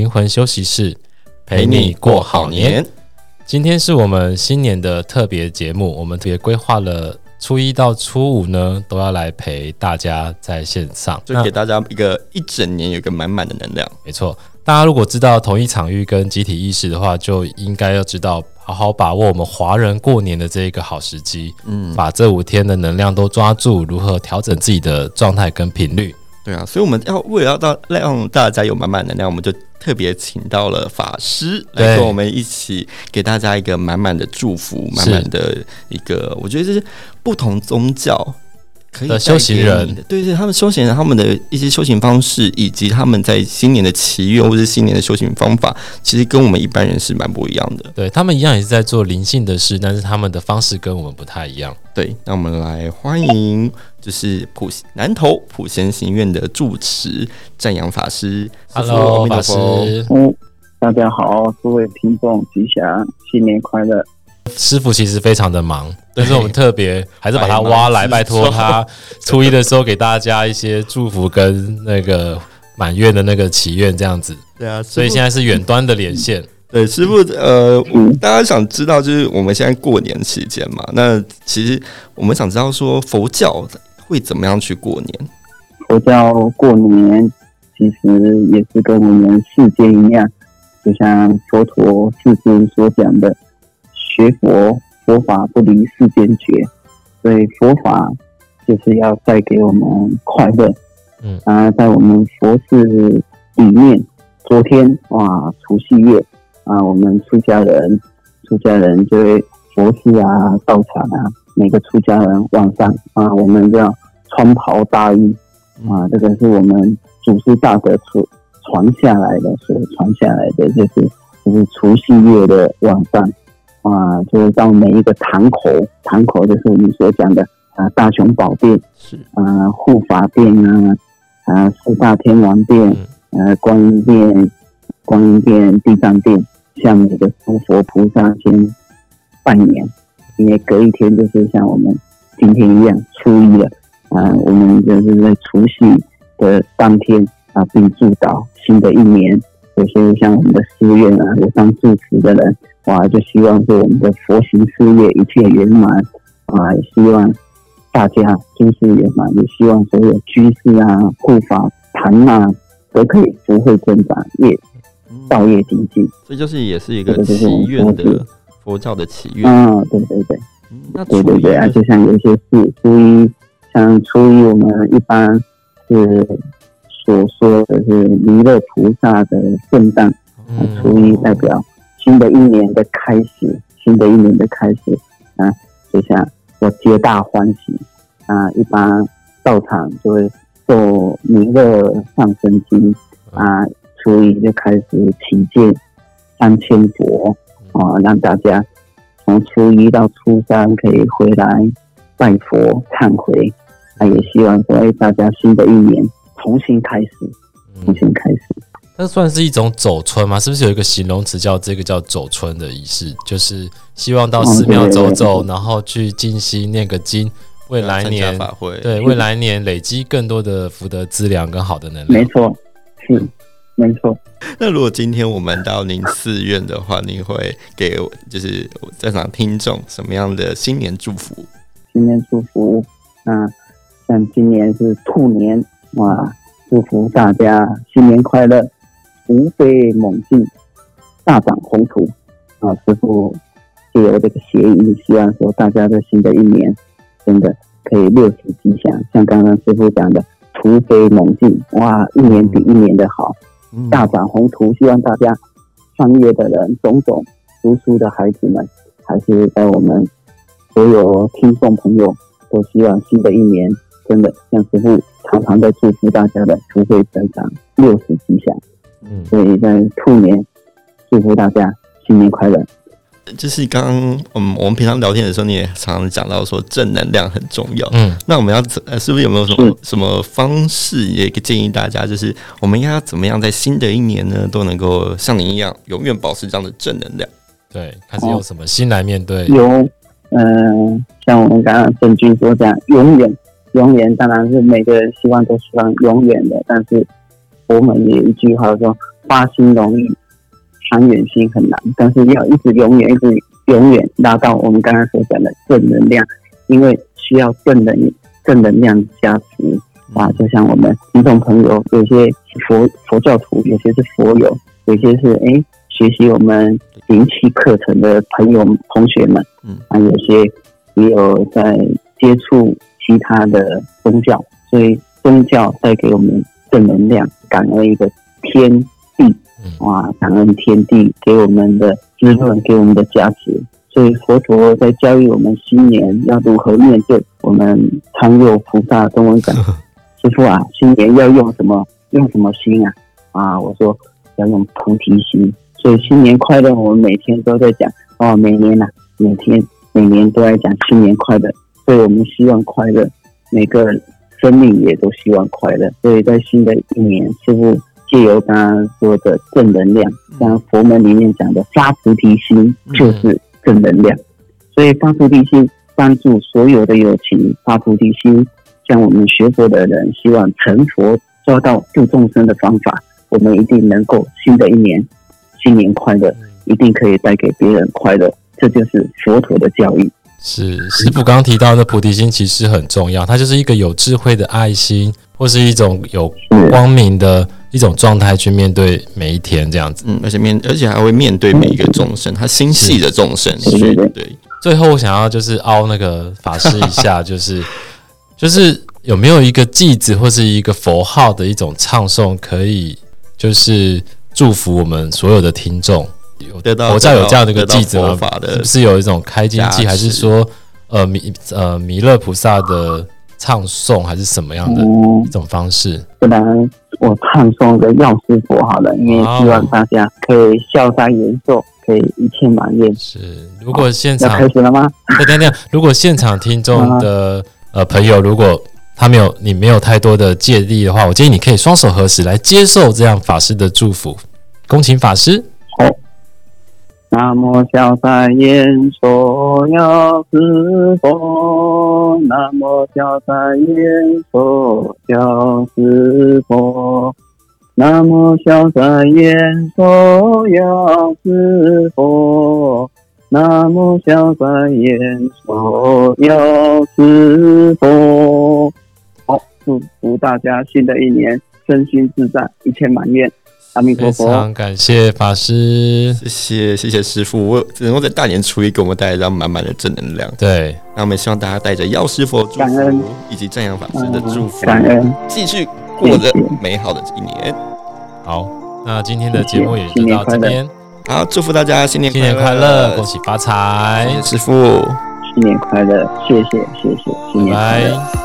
灵魂休息室，陪你过好年。今天是我们新年的特别节目，我们特别规划了初一到初五呢，都要来陪大家在线上，就给大家一个一整年有一个满满的能量。没错，大家如果知道同一场域跟集体意识的话，就应该要知道好好把握我们华人过年的这一个好时机，嗯，把这五天的能量都抓住，如何调整自己的状态跟频率。对啊，所以我们要为了要到让大家有满满能量，我们就。特别请到了法师来跟我们一起给大家一个满满的祝福，满满的一个，我觉得这是不同宗教可以的修行人，对对，他们修行人他们的一些修行方式，以及他们在新年的祈愿或者新年的修行方法，其实跟我们一般人是蛮不一样的。对，他们一样也是在做灵性的事，但是他们的方式跟我们不太一样。对，那我们来欢迎。就是普南投普贤行院的住持占阳法师，Hello，法师，嗯，大家好，各位听众吉祥，新年快乐。师傅其实非常的忙，但是我们特别还是把他挖来，拜托他 初一的时候给大家一些祝福跟那个满月的那个祈愿这样子。对啊，所以现在是远端的连线。对，师傅，呃，大家想知道就是我们现在过年期间嘛，那其实我们想知道说佛教。会怎么样去过年？佛教过年其实也是跟我们世间一样，就像佛陀自己所讲的，学佛佛法不离世间觉，所以佛法就是要带给我们快乐。嗯，啊，在我们佛寺里面，昨天哇，除夕夜啊，我们出家人出家人就会佛寺啊，道场啊。每个出家人晚上啊，我们要穿袍大衣啊，这个是我们祖师大德传传下来的，所传下来的就是就是除夕夜的晚上啊，就是到每一个堂口，堂口就是我们所讲的啊大雄宝殿是啊护法殿啊啊四大天王殿呃观音殿观音殿地藏殿，向每个诸佛菩萨先拜年。因为隔一天就是像我们今天一样初一了啊，我们就是在除夕的当天啊，并祝祷新的一年。有些像我们的寺院啊，有当住持的人哇，就希望说我们的佛行事业一切圆满啊，也希望大家诸事圆满，也希望所有居士啊、护法坛啊都可以福慧增长，业道业精进。这就是也是一个祈愿的。佛教的祈愿啊，对对对，那对对对，啊，就像有些是初一，像初一我们一般是所说的是弥勒菩萨的圣诞，初一代表新的一年的开始，新的一年的开始啊，就像要皆大欢喜啊，一般道场就会做弥勒上生经啊，初一就开始起见三千佛。啊，让大家从初一到初三可以回来拜佛忏悔，啊也希望说，哎，大家新的一年重新开始，重新开始。那算是一种走春吗？是不是有一个形容词叫这个叫走春的仪式？就是希望到寺庙走走，然后去静心念个经，未来年法会对未来年累积更多的福德资粮跟好的能量。没错，是。没错，那如果今天我们到您寺院的话，您会给就是在场听众什么样的新年祝福？新年祝福，啊，像今年是兔年，哇，祝福大家新年快乐，突飞猛进，大展宏图。啊，师傅借由这个谐音，希望说大家在新的一年真的可以六时吉祥，像刚刚师傅讲的突飞猛进，哇，一年比一年的好。大展宏图，希望大家创业的人、种种读书的孩子们，还是在我们所有听众朋友，都希望新的一年真的像师父常常在祝福大家的福慧增长、六十吉祥。嗯，所以在兔年祝福大家新年快乐。就是刚刚，嗯，我们平常聊天的时候，你也常常讲到说正能量很重要。嗯，那我们要怎，是不是有没有什么什么方式，也建议大家，就是我们应该要怎么样在新的一年呢，都能够像您一样，永远保持这样的正能量？对，还是用什么心来面对？有，嗯、呃，像我们刚刚郑钧说这样，永远，永远，当然是每个人希望都希望永远的，但是我们也有一句话说，花心容易，长远心很难，但是要一直永远一直永远达到我们刚刚所讲的正能量，因为需要正能正能量加持啊。就像我们听众朋友，有些是佛佛教徒，有些是佛友，有些是哎学习我们灵气课程的朋友同学们，嗯，啊，有些也有在接触其他的宗教，所以宗教带给我们正能量，感恩一个天地，哇，感恩天地给我们的滋润，给我们的加持。所以佛陀在教育我们新年要如何面对。我们常有菩萨跟我讲：“ 师傅啊，新年要用什么？用什么心啊？”啊，我说要用菩提心。所以新年快乐，我们每天都在讲哦，每年呐、啊，每天每年都在讲新年快乐。所以我们希望快乐，每个生命也都希望快乐。所以在新的一年，师父借由刚刚说的正能量，像佛门里面讲的发菩提心，就是正能量。所以发菩提心，帮助所有的友情发菩提心。像我们学佛的人，希望成佛，抓到度众生的方法，我们一定能够新的一年。新年快乐，一定可以带给别人快乐，这就是佛陀的教育。是师傅刚刚提到的菩提心，其实很重要，它就是一个有智慧的爱心，或是一种有光明的一种状态去面对每一天这样子。嗯，而且面，而且还会面对每一个众生，他心系的众生。对对。最后，我想要就是凹那个法师一下，就是就是有没有一个偈子或是一个佛号的一种唱诵，可以就是。祝福我们所有的听众，有得到佛教有这样的一个偈子吗？是不是有一种开经记，还是说呃弥呃弥勒菩萨的唱诵，还是什么样的一种方式？不然我唱诵个药师佛好了，因为希望大家可以消灾延寿，可以一切满愿。是，如果现场开始了吗？对对对，如果现场听众的呃朋友，如果他没有，你没有太多的戒力的话，我建议你可以双手合十来接受这样法师的祝福。恭请法师。好。南无消灾延寿药师佛，南无消灾延寿药师佛，南无消灾延寿药师佛，南无消灾延寿药师佛。好，祝福大家新的一年身心自在，一切满愿。阿弥陀佛。非常感谢法师，谢谢谢谢师傅，我只能够在大年初一给我们带来这样满满的正能量。对，那我们希望大家带着药师佛祝福以及正阳法师的祝福，感恩，继续过着美好的一年。好，那今天的节目也就到这边。好，祝福大家新年新年快乐，恭喜发财，师傅，新年快乐，谢谢谢谢，新年快乐。